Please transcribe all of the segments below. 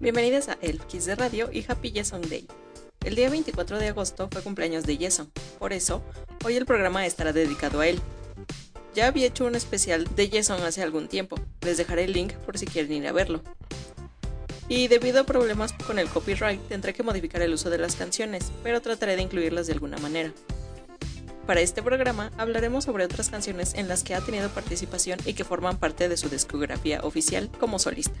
Bienvenidos a Elf Kiss de Radio y Happy Jason Day. El día 24 de agosto fue cumpleaños de Jason, por eso hoy el programa estará dedicado a él. Ya había hecho un especial de Jason hace algún tiempo, les dejaré el link por si quieren ir a verlo. Y debido a problemas con el copyright tendré que modificar el uso de las canciones, pero trataré de incluirlas de alguna manera. Para este programa hablaremos sobre otras canciones en las que ha tenido participación y que forman parte de su discografía oficial como solista.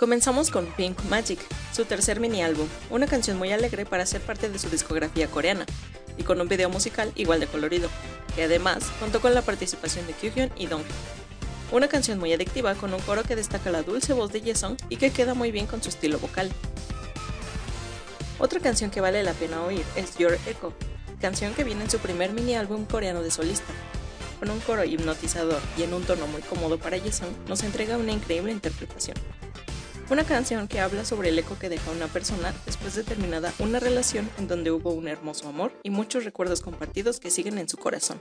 Comenzamos con Pink Magic, su tercer mini álbum, una canción muy alegre para ser parte de su discografía coreana, y con un video musical igual de colorido, que además contó con la participación de Kyuhyun y Donghyun. Una canción muy adictiva con un coro que destaca la dulce voz de Jason y que queda muy bien con su estilo vocal. Otra canción que vale la pena oír es Your Echo, canción que viene en su primer mini álbum coreano de solista. Con un coro hipnotizador y en un tono muy cómodo para Jason, nos entrega una increíble interpretación. Una canción que habla sobre el eco que deja una persona después de terminada una relación en donde hubo un hermoso amor y muchos recuerdos compartidos que siguen en su corazón.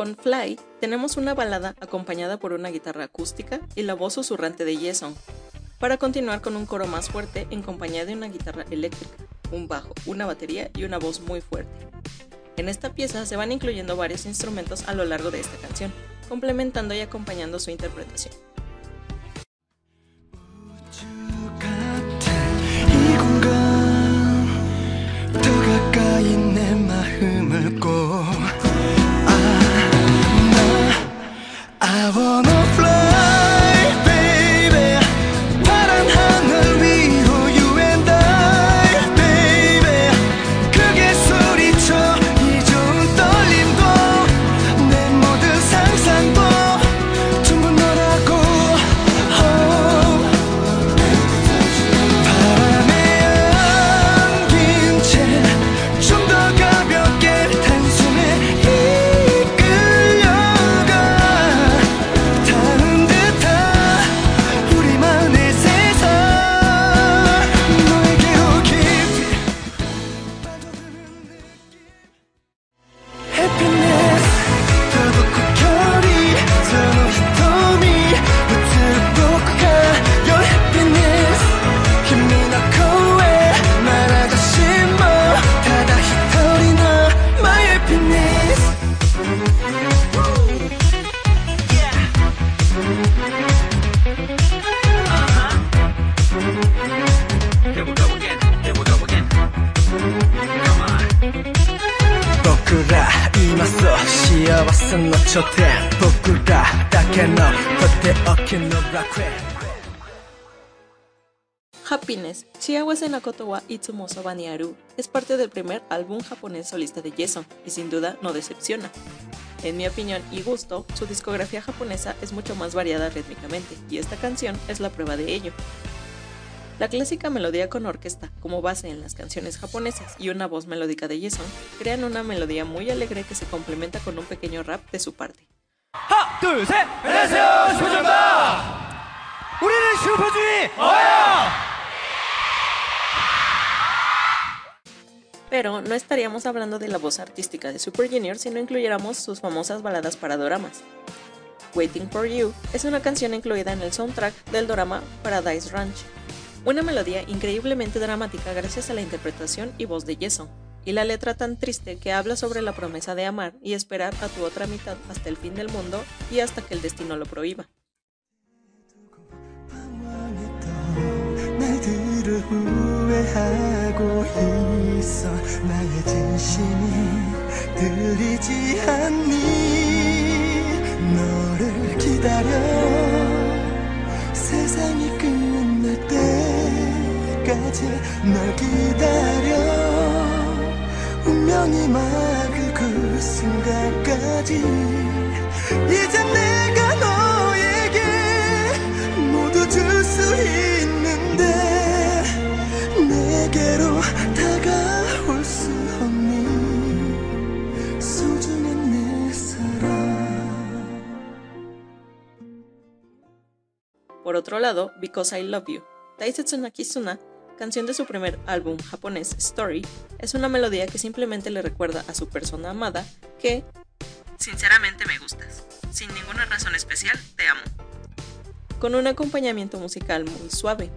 Con Fly tenemos una balada acompañada por una guitarra acústica y la voz susurrante de Jason, para continuar con un coro más fuerte en compañía de una guitarra eléctrica, un bajo, una batería y una voz muy fuerte. En esta pieza se van incluyendo varios instrumentos a lo largo de esta canción, complementando y acompañando su interpretación. Happiness, Shiawase Nakoto wa Itsumoso wa Niaru, es parte del primer álbum japonés solista de Jason y sin duda no decepciona. En mi opinión y gusto, su discografía japonesa es mucho más variada rítmicamente y esta canción es la prueba de ello. La clásica melodía con orquesta, como base en las canciones japonesas, y una voz melódica de Jason, crean una melodía muy alegre que se complementa con un pequeño rap de su parte. Pero no estaríamos hablando de la voz artística de Super Junior si no incluyéramos sus famosas baladas para doramas. Waiting for You es una canción incluida en el soundtrack del drama Paradise Ranch, una melodía increíblemente dramática gracias a la interpretación y voz de Jason, y la letra tan triste que habla sobre la promesa de amar y esperar a tu otra mitad hasta el fin del mundo y hasta que el destino lo prohíba. 운명이 막을 그 순간까지 이제 내가 너에게 모두 줄 수 있는데 내게로 다가올 수 없니 소중한 내 사랑 Por otro lado, Because I Love You, Taisetsu Nakisuna canción de su primer álbum japonés Story, es una melodía que simplemente le recuerda a su persona amada que, sinceramente me gustas, sin ninguna razón especial, te amo. Con un acompañamiento musical muy suave,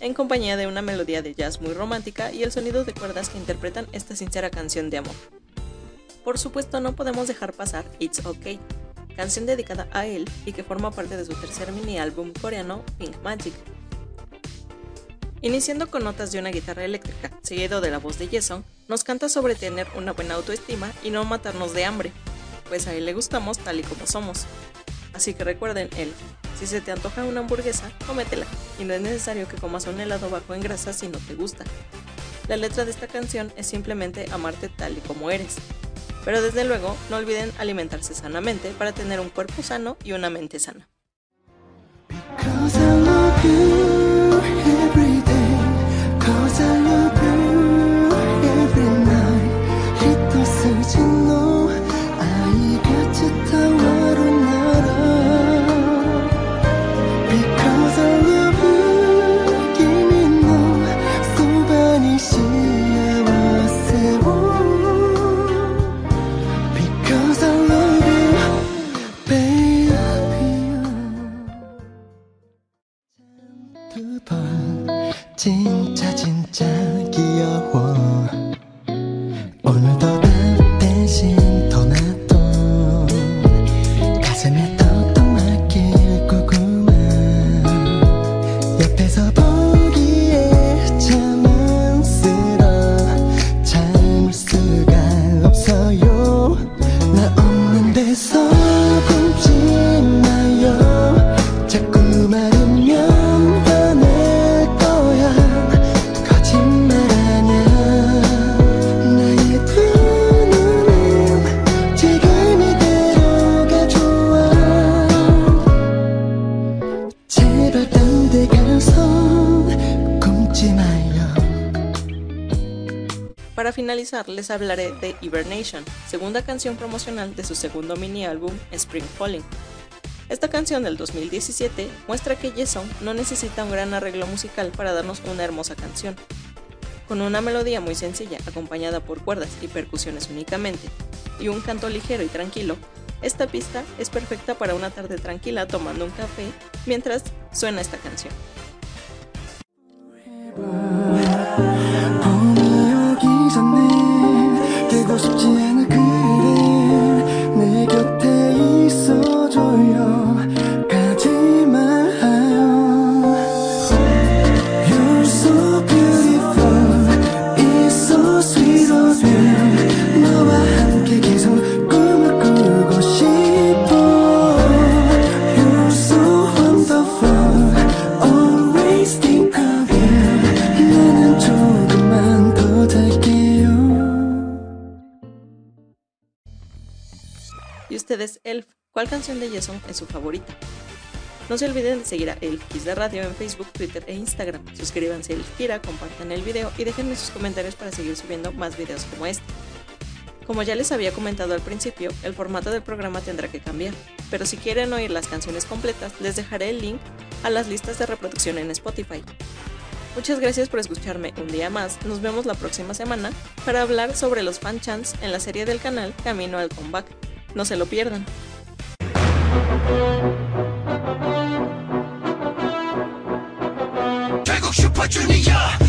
en compañía de una melodía de jazz muy romántica y el sonido de cuerdas que interpretan esta sincera canción de amor. Por supuesto no podemos dejar pasar It's Okay, canción dedicada a él y que forma parte de su tercer mini álbum coreano Pink Magic, Iniciando con notas de una guitarra eléctrica, seguido de la voz de Jason, nos canta sobre tener una buena autoestima y no matarnos de hambre, pues a él le gustamos tal y como somos. Así que recuerden él, si se te antoja una hamburguesa, cómetela, y no es necesario que comas un helado bajo en grasa si no te gusta. La letra de esta canción es simplemente amarte tal y como eres. Pero desde luego, no olviden alimentarse sanamente para tener un cuerpo sano y una mente sana. 진짜 진짜 귀여워 오늘도 This. Para finalizar, les hablaré de Hibernation, segunda canción promocional de su segundo mini álbum Spring Falling. Esta canción del 2017 muestra que Jason no necesita un gran arreglo musical para darnos una hermosa canción. Con una melodía muy sencilla acompañada por cuerdas y percusiones únicamente, y un canto ligero y tranquilo, esta pista es perfecta para una tarde tranquila tomando un café mientras suena esta canción. Elf? ¿Cuál canción de Jason es su favorita? No se olviden de seguir a Elf Kiss de Radio en Facebook, Twitter e Instagram. Suscríbanse a Elf Kira, compartan el video y déjenme sus comentarios para seguir subiendo más videos como este. Como ya les había comentado al principio, el formato del programa tendrá que cambiar, pero si quieren oír las canciones completas, les dejaré el link a las listas de reproducción en Spotify. Muchas gracias por escucharme un día más. Nos vemos la próxima semana para hablar sobre los fan chants en la serie del canal Camino al Comeback. No se lo pierdan. Pek okşu paçuniya